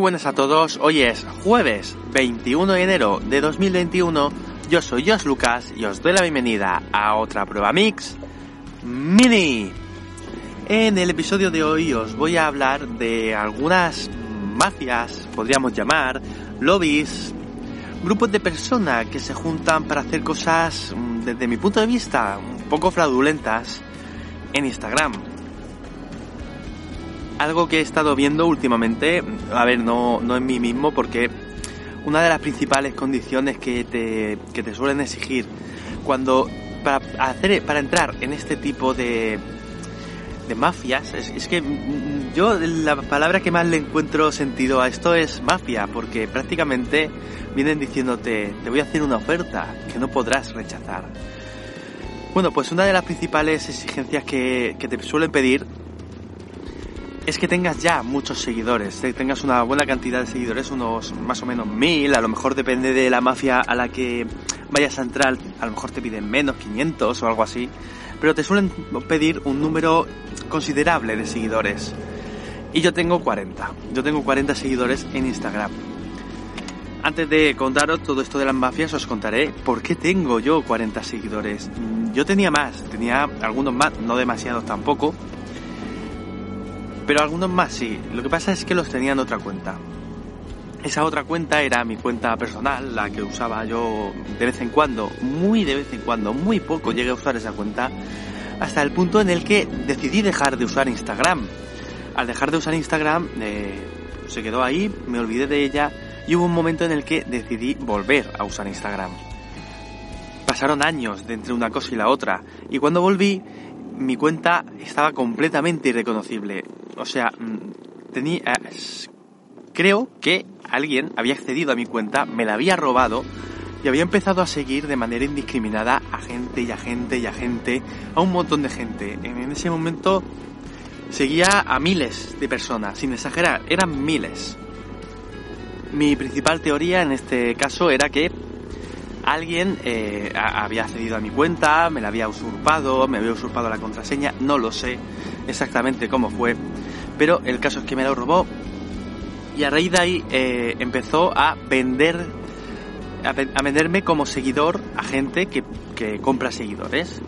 buenas a todos, hoy es jueves 21 de enero de 2021, yo soy Josh Lucas y os doy la bienvenida a otra prueba mix mini. En el episodio de hoy os voy a hablar de algunas mafias, podríamos llamar, lobbies, grupos de personas que se juntan para hacer cosas, mm, desde mi punto de vista, un poco fraudulentas en Instagram algo que he estado viendo últimamente, a ver, no, no en mí mismo, porque una de las principales condiciones que te, que te suelen exigir cuando para hacer para entrar en este tipo de, de mafias es, es, que yo la palabra que más le encuentro sentido a esto es mafia porque prácticamente vienen diciéndote te voy a hacer una oferta que no podrás rechazar bueno pues una de las principales exigencias que, que te suelen pedir es que tengas ya muchos seguidores, que tengas una buena cantidad de seguidores, unos más o menos mil, a lo mejor depende de la mafia a la que vayas a entrar, a lo mejor te piden menos, 500 o algo así, pero te suelen pedir un número considerable de seguidores. Y yo tengo 40, yo tengo 40 seguidores en Instagram. Antes de contaros todo esto de las mafias, os contaré por qué tengo yo 40 seguidores. Yo tenía más, tenía algunos más, no demasiados tampoco, pero algunos más sí. Lo que pasa es que los tenía en otra cuenta. Esa otra cuenta era mi cuenta personal, la que usaba yo de vez en cuando, muy de vez en cuando, muy poco llegué a usar esa cuenta, hasta el punto en el que decidí dejar de usar Instagram. Al dejar de usar Instagram, eh, se quedó ahí, me olvidé de ella y hubo un momento en el que decidí volver a usar Instagram. Pasaron años entre una cosa y la otra, y cuando volví, mi cuenta estaba completamente irreconocible. O sea, mm, tenía, creo que alguien había accedido a mi cuenta, me la había robado y había empezado a seguir de manera indiscriminada a gente y a gente y a gente, a un montón de gente. En ese momento seguía a miles de personas, sin exagerar, eran miles. Mi principal teoría en este caso era que alguien eh, había accedido a mi cuenta, me la había usurpado, me había usurpado la contraseña, no lo sé exactamente cómo fue, pero el caso es que me lo robó y a raíz de ahí eh, empezó a vender, a, venderme como seguidor a gente que, que compra seguidores.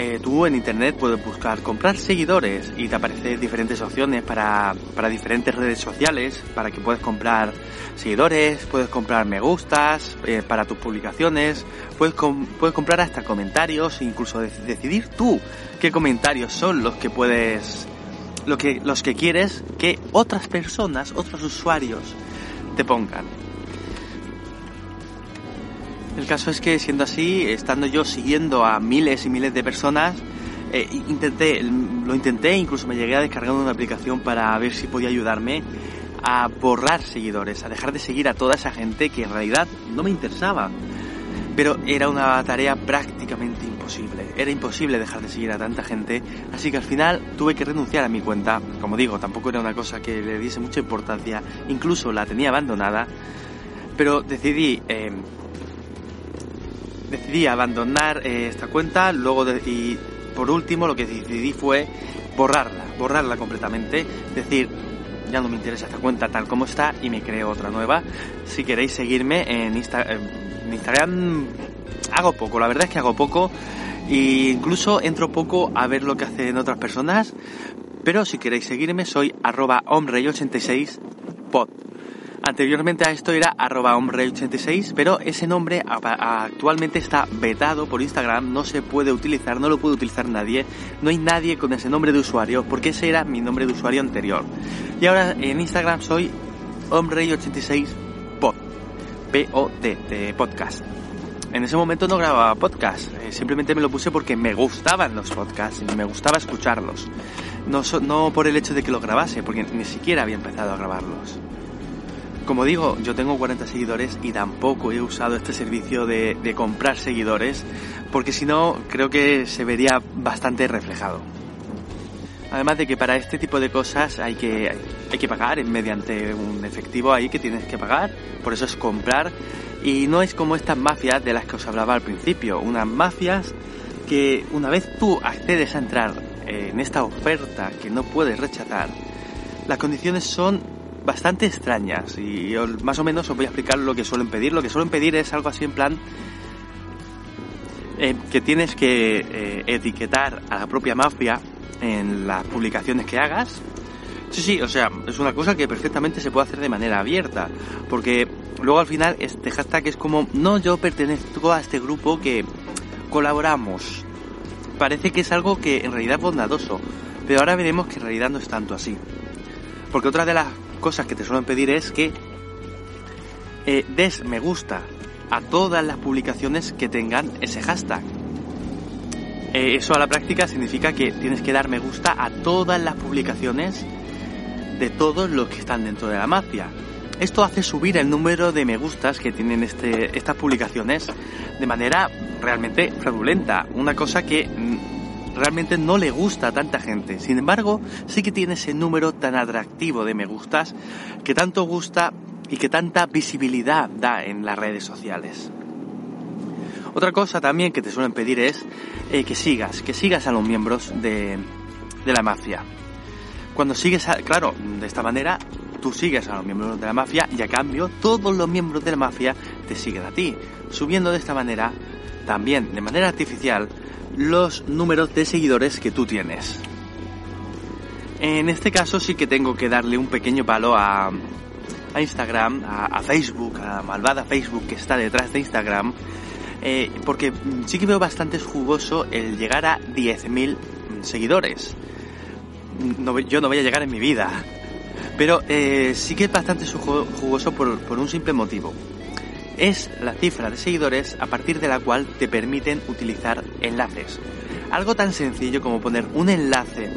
Eh, tú en internet puedes buscar comprar seguidores y te aparecen diferentes opciones para, para diferentes redes sociales, para que puedas comprar seguidores, puedes comprar me gustas eh, para tus publicaciones, puedes, puedes comprar hasta comentarios, incluso decidir tú qué comentarios son los que puedes, lo que, los que quieres que otras personas, otros usuarios te pongan. El caso es que siendo así, estando yo siguiendo a miles y miles de personas, eh, intenté, lo intenté, incluso me llegué a descargar una aplicación para ver si podía ayudarme a borrar seguidores, a dejar de seguir a toda esa gente que en realidad no me interesaba. Pero era una tarea prácticamente imposible. Era imposible dejar de seguir a tanta gente, así que al final tuve que renunciar a mi cuenta. Como digo, tampoco era una cosa que le diese mucha importancia, incluso la tenía abandonada, pero decidí eh, decidí abandonar eh, esta cuenta, luego y por último lo que decidí fue borrarla, borrarla completamente, decir, ya no me interesa esta cuenta tal como está y me creo otra nueva. Si queréis seguirme en, en Instagram, hago poco, la verdad es que hago poco e incluso entro poco a ver lo que hacen otras personas, pero si queréis seguirme soy arroba homrey86pod. Anteriormente a esto era arroba 86 pero ese nombre actualmente está vetado por Instagram, no se puede utilizar, no lo puede utilizar nadie, no hay nadie con ese nombre de usuario, porque ese era mi nombre de usuario anterior. Y ahora en Instagram soy homrey86pod, P-O-D, de podcast. En ese momento no grababa podcast, eh, simplemente me lo puse porque me gustaban los podcasts y me gustaba escucharlos. No, no por el hecho de que lo grabase, porque ni siquiera había empezado a grabarlos. Como digo, yo tengo 40 seguidores y tampoco he usado este servicio de, comprar seguidores, porque si no, creo que se vería bastante reflejado. Además de que para este tipo de cosas hay que, hay que pagar mediante un efectivo ahí que tienes que pagar, por eso es comprar. Y no es como estas mafias de las que os hablaba al principio, unas mafias que una vez tú accedes a entrar en esta oferta que no puedes rechazar, las condiciones son bastante extrañas y más o menos os voy a explicar lo que suelen pedir. Lo que suelen pedir es algo así en plan eh, que tienes que eh, etiquetar a la propia mafia en las publicaciones que hagas. Sí, sí, o sea, es una cosa que perfectamente se puede hacer de manera abierta, porque luego al final este hashtag es como, no, yo pertenezco a este grupo que colaboramos. Parece que es algo que en realidad es bondadoso, pero ahora veremos que en realidad no es tanto así. Porque otra de las cosas que te suelen pedir es que eh, des me gusta a todas las publicaciones que tengan ese hashtag. Eh, eso a la práctica significa que tienes que dar me gusta a todas las publicaciones de todos los que están dentro de la mafia. Esto hace subir el número de me gustas que tienen este, estas publicaciones de manera realmente fraudulenta, una cosa que mm, realmente no le gusta a tanta gente. Sin embargo, sí que tiene ese número tan atractivo de me gustas que tanto gusta y que tanta visibilidad da en las redes sociales. Otra cosa también que te suelen pedir es eh, que sigas, que sigas a los miembros de, de la mafia. Cuando sigues, a, claro, de esta manera tú sigues a los miembros de la mafia y a cambio todos los miembros de la mafia te siguen a ti, subiendo de esta manera, también de manera artificial, los números de seguidores que tú tienes. En este caso sí que tengo que darle un pequeño palo a, a Instagram, a, Facebook, a malvada Facebook que está detrás de Instagram, eh, porque sí que veo bastante jugoso el llegar a 10.000 seguidores. yo no voy a llegar en mi vida, pero eh, sí que es bastante jugoso por un simple motivo. Es la cifra de seguidores a partir de la cual te permiten utilizar enlaces. Algo tan sencillo como poner un enlace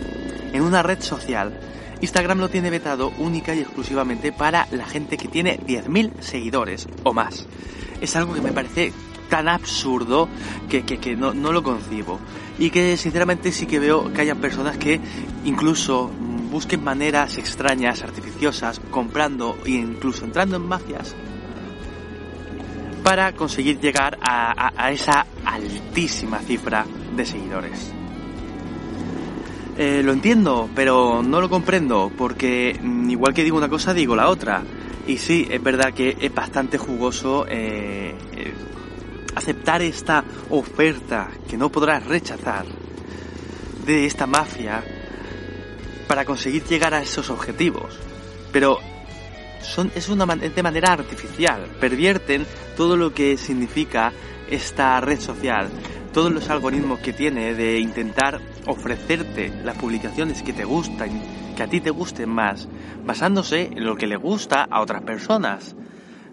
en una red social Instagram lo tiene vetado única y exclusivamente para la gente que tiene 10.000 seguidores o más. Es algo que me parece tan absurdo que, no, no, lo concibo. Y que sinceramente sí que veo que hayan personas que incluso busquen maneras extrañas, artificiosas, comprando e incluso entrando en mafias para conseguir llegar a esa altísima cifra de seguidores. Eh, lo entiendo, pero no lo comprendo, porque igual que digo una cosa, digo la otra. Y sí, es verdad que es bastante jugoso eh, eh, aceptar esta oferta que no podrás rechazar de esta mafia para conseguir llegar a esos objetivos. Pero son, es, una, de manera artificial, pervierten todo lo que significa esta red social todos los algoritmos que tiene de intentar ofrecerte las publicaciones que te gustan, que a ti te gusten más, basándose en lo que le gusta a otras personas.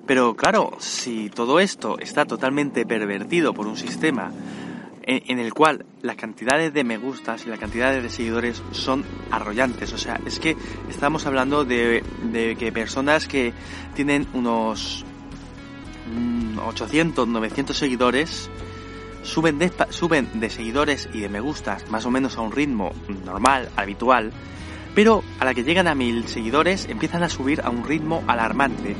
Pero claro, si todo esto está totalmente pervertido por un sistema en, el cual las cantidades de me gustas y las cantidades de seguidores son arrollantes, o sea, es que estamos hablando de, de que personas que tienen unos 800, mm, 900 seguidores, suben de, suben de seguidores y de me gustas más o menos a un ritmo normal, habitual, pero a la que llegan a mil seguidores empiezan a subir a un ritmo alarmante.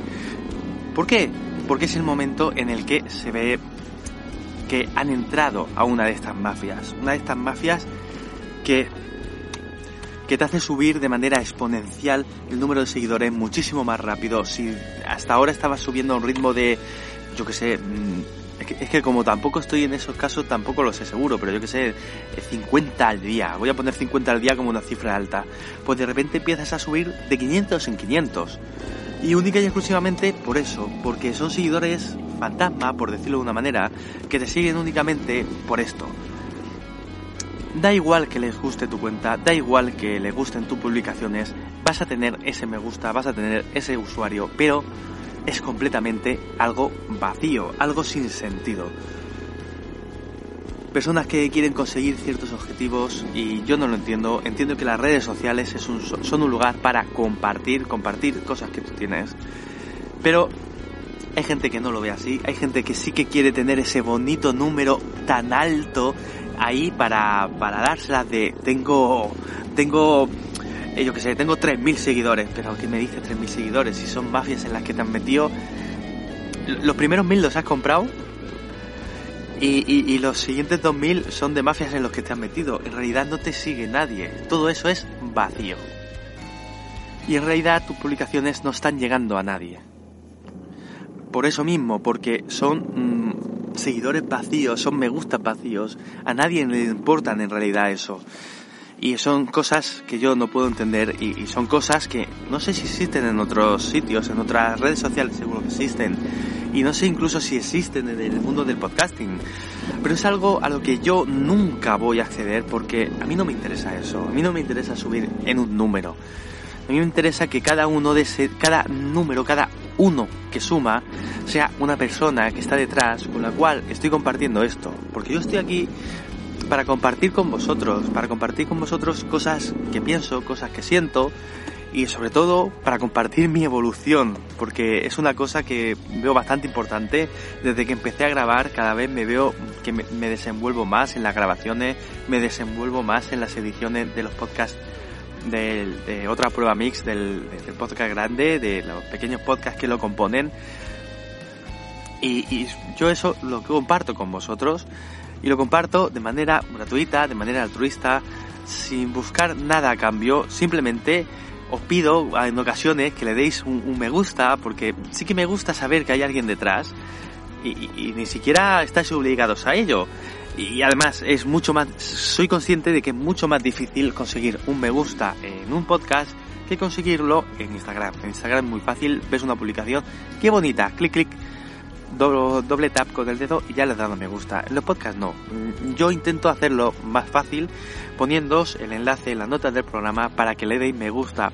¿Por qué? Porque es el momento en el que se ve que han entrado a una de estas mafias. Una de estas mafias que, que te hace subir de manera exponencial el número de seguidores muchísimo más rápido. Si hasta ahora estabas subiendo a un ritmo de, yo que sé, es que, como tampoco estoy en esos casos, tampoco lo sé seguro, pero yo que sé, 50 al día, voy a poner 50 al día como una cifra alta, pues de repente empiezas a subir de 500 en 500. Y única y exclusivamente por eso, porque son seguidores fantasma, por decirlo de una manera, que te siguen únicamente por esto. Da igual que les guste tu cuenta, da igual que les gusten tus publicaciones, vas a tener ese me gusta, vas a tener ese usuario, pero es completamente algo vacío, algo sin sentido. Personas que quieren conseguir ciertos objetivos y yo no lo entiendo, entiendo que las redes sociales son un lugar para compartir, compartir cosas que tú tienes, pero hay gente que no lo ve así, hay gente que sí que quiere tener ese bonito número tan alto ahí para, para dárselas de tengo, tengo eh, yo que sé, tengo 3.000 seguidores, pero ¿qué me dices 3.000 seguidores? Si son mafias en las que te han metido, los primeros 1.000 los has comprado y, los siguientes 2.000 son de mafias en los que te han metido. En realidad no te sigue nadie, todo eso es vacío. Y en realidad tus publicaciones no están llegando a nadie. Por eso mismo, porque son mm, seguidores vacíos, son me gustas vacíos, a nadie le importan en realidad eso. Y son cosas que yo no puedo entender y, y, son cosas que no sé si existen en otros sitios, en otras redes sociales seguro que existen. Y no sé incluso si existen en el mundo del podcasting. Pero es algo a lo que yo nunca voy a acceder porque a mí no me interesa eso. A mí no me interesa subir en un número. A mí me interesa que cada uno de ese, cada número, cada uno que suma, sea una persona que está detrás con la cual estoy compartiendo esto. Porque yo estoy aquí para compartir con vosotros, para compartir con vosotros cosas que pienso, cosas que siento y sobre todo para compartir mi evolución, porque es una cosa que veo bastante importante. Desde que empecé a grabar cada vez me veo que me, desenvuelvo más en las grabaciones, me desenvuelvo más en las ediciones de los podcasts de, de otra prueba mix del, del, podcast grande, de los pequeños podcasts que lo componen. Y, yo eso lo comparto con vosotros y lo comparto de manera gratuita, de manera altruista, sin buscar nada a cambio, simplemente os pido en ocasiones que le deis un, me gusta, porque sí que me gusta saber que hay alguien detrás y ni siquiera estáis obligados a ello. Y además es mucho más, soy consciente de que es mucho más difícil conseguir un me gusta en un podcast que conseguirlo en Instagram. En Instagram es muy fácil, ves una publicación, qué bonita, clic clic, doble, doble tap con el dedo y ya le has dado me gusta. En los podcasts no. Yo intento hacerlo más fácil poniéndoos el enlace en las notas del programa para que le deis me gusta.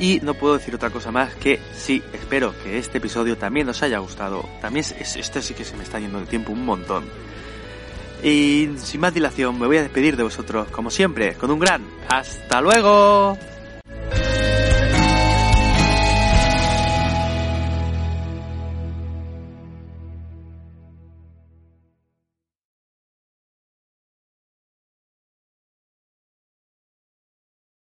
Y no puedo decir otra cosa más que sí, espero que este episodio también os haya gustado. También es, este sí que se me está yendo de tiempo un montón. Y sin más dilación me voy a despedir de vosotros, como siempre, con un gran hasta luego.